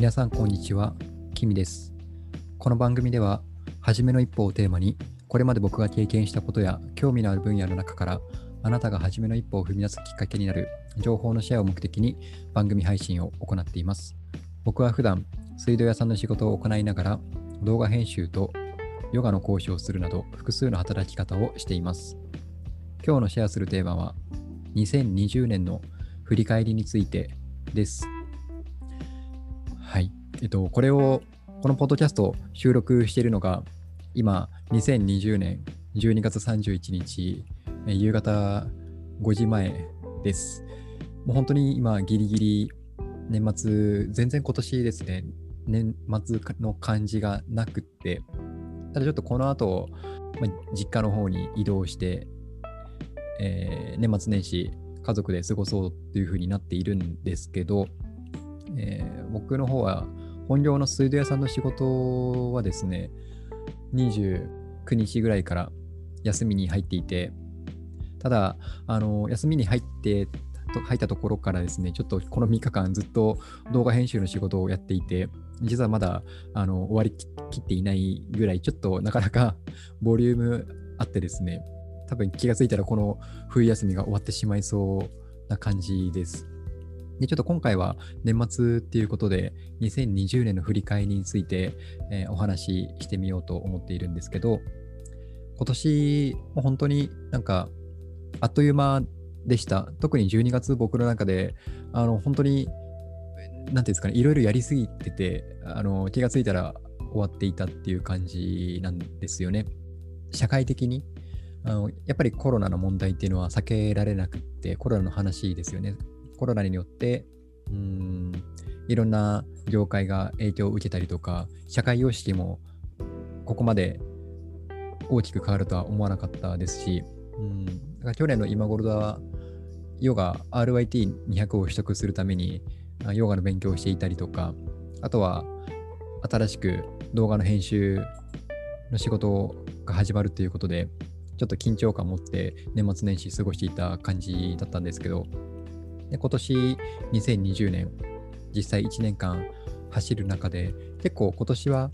皆さんこんにちは、キミです。この番組では、初めの一歩をテーマに、これまで僕が経験したことや興味のある分野の中から、あなたが初めの一歩を踏み出すきっかけになる情報のシェアを目的に番組配信を行っています。僕は普段、水道屋さんの仕事を行いながら、動画編集とヨガの講師をするなど、複数の働き方をしています。今日のシェアするテーマは、2020年の振り返りについてです。えっと、これを、このポッドキャストを収録しているのが、今、2020年12月31日、夕方5時前です。もう本当に今、ギリギリ年末、全然今年ですね、年末の感じがなくって、ただちょっとこの後、まあ、実家の方に移動して、えー年末年始、家族で過ごそうっていう風になっているんですけど、えー僕の方は本業の水道屋さんの仕事はですね、29日ぐらいから休みに入っていて、ただ、あの休みに入って入ったところからですね、ちょっとこの3日間ずっと動画編集の仕事をやっていて、実はまだあの終わりきっていないぐらい、ちょっとなかなか ボリュームあってですね、多分気がついたらこの冬休みが終わってしまいそうな感じです。ちょっと今回は年末っていうことで、2020年の振り返りについて、えーお話ししてみようと思っているんですけど、今年、も本当になんか、あっという間でした。特に12月、僕の中で、あの、本当に、なんていうんですかね、いろいろやりすぎてて、あの、気がついたら終わっていたっていう感じなんですよね。社会的に。あのやっぱりコロナの問題っていうのは避けられなくて、コロナの話ですよね。コロナによって、うーん、いろんな業界が影響を受けたりとか、社会様式もここまで大きく変わるとは思わなかったですし、うん、だから去年の今頃は、ヨガ RYT200 を取得するために、あヨガの勉強をしていたりとか、あとは新しく動画の編集の仕事が始まるということで、ちょっと緊張感を持って年末年始過ごしていた感じだったんですけど、で今年2020年、実際1年間走る中で、結構今年は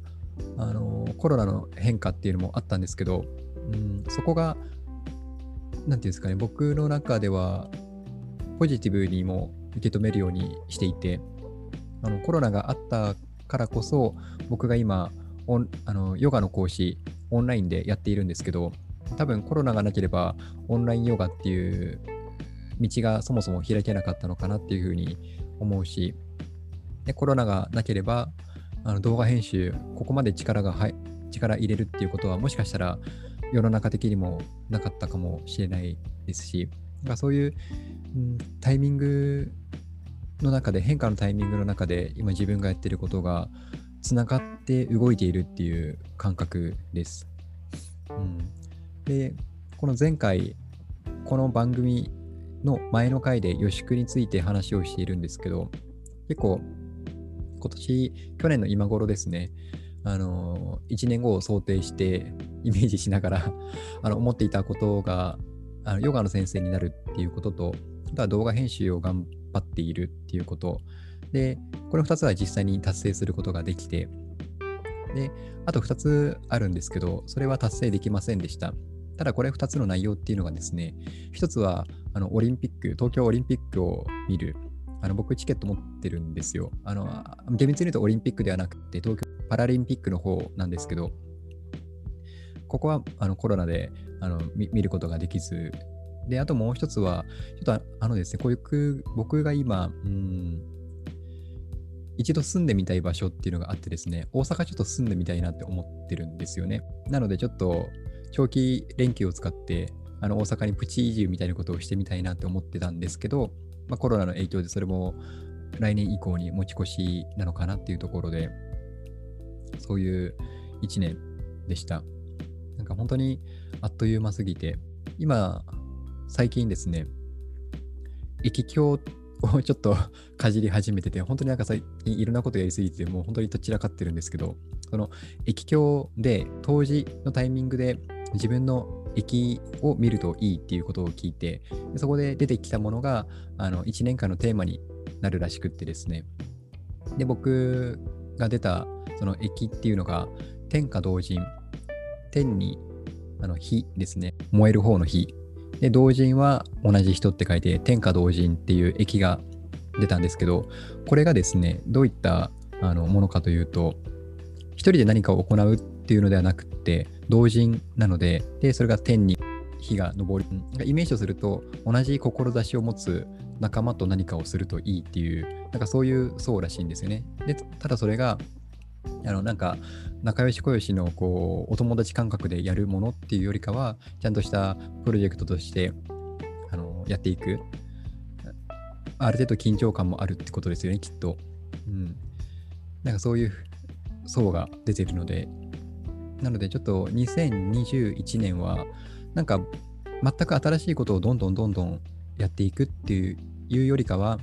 あのコロナの変化っていうのもあったんですけど、うん、そこが、なんていうんですかね、僕の中ではポジティブにも受け止めるようにしていて、あのコロナがあったからこそ、僕が今、オンあのヨガの講師、オンラインでやっているんですけど、多分コロナがなければ、オンラインヨガっていう道がそもそも開けなかったのかなっていうふうに思うし、でコロナがなければ、あの動画編集、ここまで力がはい力入れるっていうことは、もしかしたら世の中的にもなかったかもしれないですし、そういう、うんタイミングの中で、変化のタイミングの中で、今自分がやってることがつながって動いているっていう感覚です。うん、で、この前回、この番組の前の回で予宿について話をしているんですけど、結構、今年、去年の今頃ですね、あの、1年後を想定して、イメージしながら、あの、思っていたことが、あのヨガの先生になるっていうことと、あとは動画編集を頑張っているっていうこと、で、この2つは実際に達成することができて、で、あと2つあるんですけど、それは達成できませんでした。ただこれ2つの内容っていうのがですね、1つはあのオリンピック、東京オリンピックを見る。あの僕チケット持ってるんですよ。あの厳密に言うとオリンピックではなくて東京パラリンピックの方なんですけど、ここはあのコロナであの見ることができず、で、あともう一つは、ちょっとああのですね、こういう僕が今、うん、一度住んでみたい場所っていうのがあってですね、大阪ちょっと住んでみたいなって思ってるんですよね。なのでちょっと長期連休を使って、あの大阪にプチ移住みたいなことをしてみたいなって思ってたんですけど、まあ、コロナの影響でそれも来年以降に持ち越しなのかなっていうところで、そういう1年でした。なんか本当にあっという間すぎて、今、最近ですね、駅境をちょっと かじり始めてて、本当になんか最近いろんなことやりすぎて、もう本当にどちらかってるんですけど、その駅境で当時のタイミングで自分の駅を見るといいっていうことを聞いて、そこで出てきたものがあの1年間のテーマになるらしくってですね、で、僕が出たその駅っていうのが、天下同人。天にあの火ですね。燃える方の火。で、同人は同じ人って書いて、天下同人っていう駅が出たんですけど、これがですね、どういったあのものかというと、一人で何かを行うっっていうのではなくて、同人なので、で、それが天に火が昇り、イメージをすると、同じ志を持つ仲間と何かをするといいっていう、なんかそういう層らしいんですよね。で、ただそれが、あのなんか仲良し小良しのこうお友達感覚でやるものっていうよりかはちゃんとしたプロジェクトとしてあのやっていく。ある程度緊張感もあるってことですよねきっと、うん、なんかそういう層が出てるのでなのでちょっと2021年はなんか全く新しいことをどんどんどんどんやっていくっていうよりかは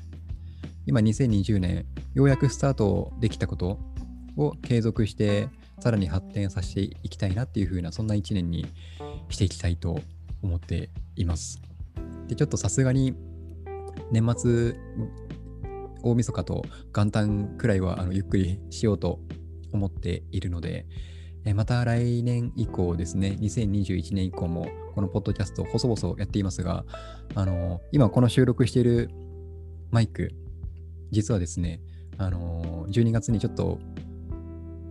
今2020年ようやくスタートできたことを継続してさらに発展させていきたいなっていう風なそんな1年にしていきたいと思っています。でちょっとさすがに年末大晦日と元旦くらいはあのゆっくりしようと思っているので、また来年以降ですね、2021年以降もこのポッドキャスト細々やっていますが、あの今この収録しているマイク、実はですね、あの12月にちょっと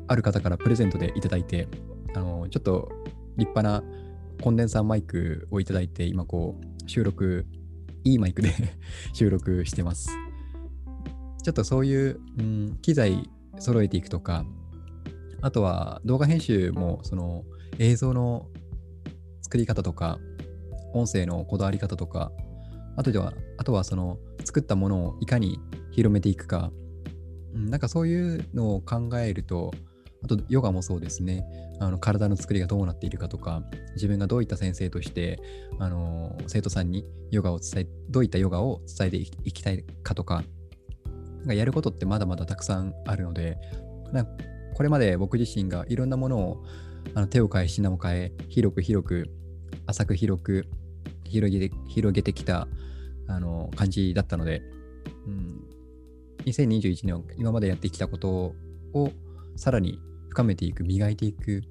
ある方からプレゼントでいただいて、あのちょっと立派なコンデンサーマイクをいただいて、今こう収録、いいマイクで 収録してます。ちょっとそういう、うん、機材揃えていくとか、あとは動画編集もその映像の作り方とか、音声のこだわり方とか、あとでは、あとはその作ったものをいかに広めていくか、うん、なんかそういうのを考えると、あとヨガもそうですね。あの体の作りがどうなっているかとか自分がどういった先生としてあの生徒さんにヨガを伝えどういったヨガを伝えていきたいかとかなんかやることってまだまだたくさんあるのでなこれまで僕自身がいろんなものをあの手を変え品を変え広く広く浅く広く広げて広げてきたあの感じだったので、うん、2021年今までやってきたことをさらに深めていく、磨いていく、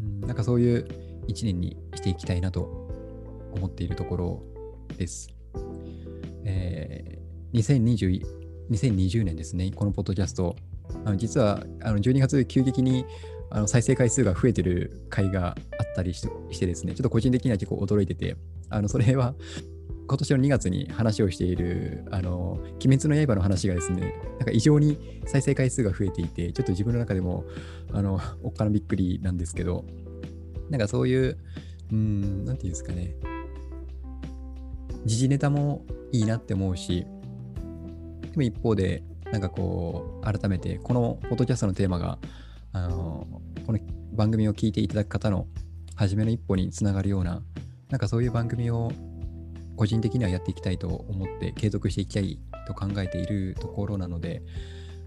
うん、なんかそういう一年にしていきたいなと思っているところです。えー、2020, 2020年ですね、このポッドキャスト、あの実はあの12月急激にあの再生回数が増えてる回があったりしてですね、ちょっと個人的には結構驚いてて、あのそれは今年の2月に話をしている、あの、鬼滅の刃の話がですね、なんか異常に再生回数が増えていて、ちょっと自分の中でも、あの、おっかなびっくりなんですけど、なんかそういう、うん、なんていうんですかね、時事ネタもいいなって思うし、でも一方で、なんかこう、改めて、このポッドキャストのテーマが、あの、この番組を聞いていただく方の初めの一歩につながるような、なんかそういう番組を個人的にはやっていきたいと思って継続していきたいと考えているところなので、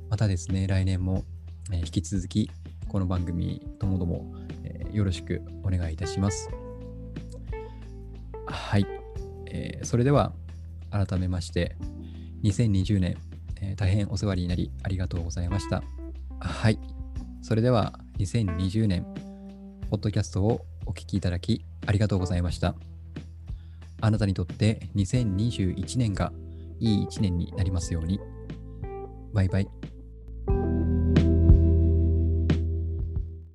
またですね、来年も、引き続きこの番組ともども、えよろしくお願いいたします。はい。えー、それでは改めまして、2020年、えー、大変お世話になりありがとうございました。はい。それでは2020年、ポッドキャストをお聴きいただきありがとうございました。あなたにとって2021年がいい1年になりますように。バイバイ。